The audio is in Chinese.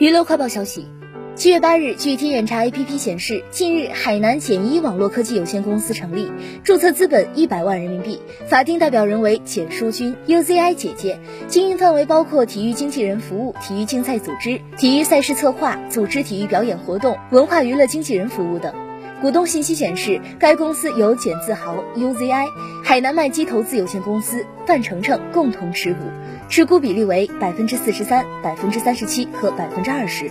娱乐快报消息，七月八日，据天眼查 APP 显示，近日海南简一网络科技有限公司成立，注册资本一百万人民币，法定代表人为简淑君 UZI 姐姐，经营范围包括体育经纪人服务、体育竞赛组织、体育赛事策划、组织体育表演活动、文化娱乐经纪人服务等。股东信息显示，该公司由简自豪 UZI、海南麦基投资有限公司、范丞丞共同持股，持股比例为百分之四十三、百分之三十七和百分之二十。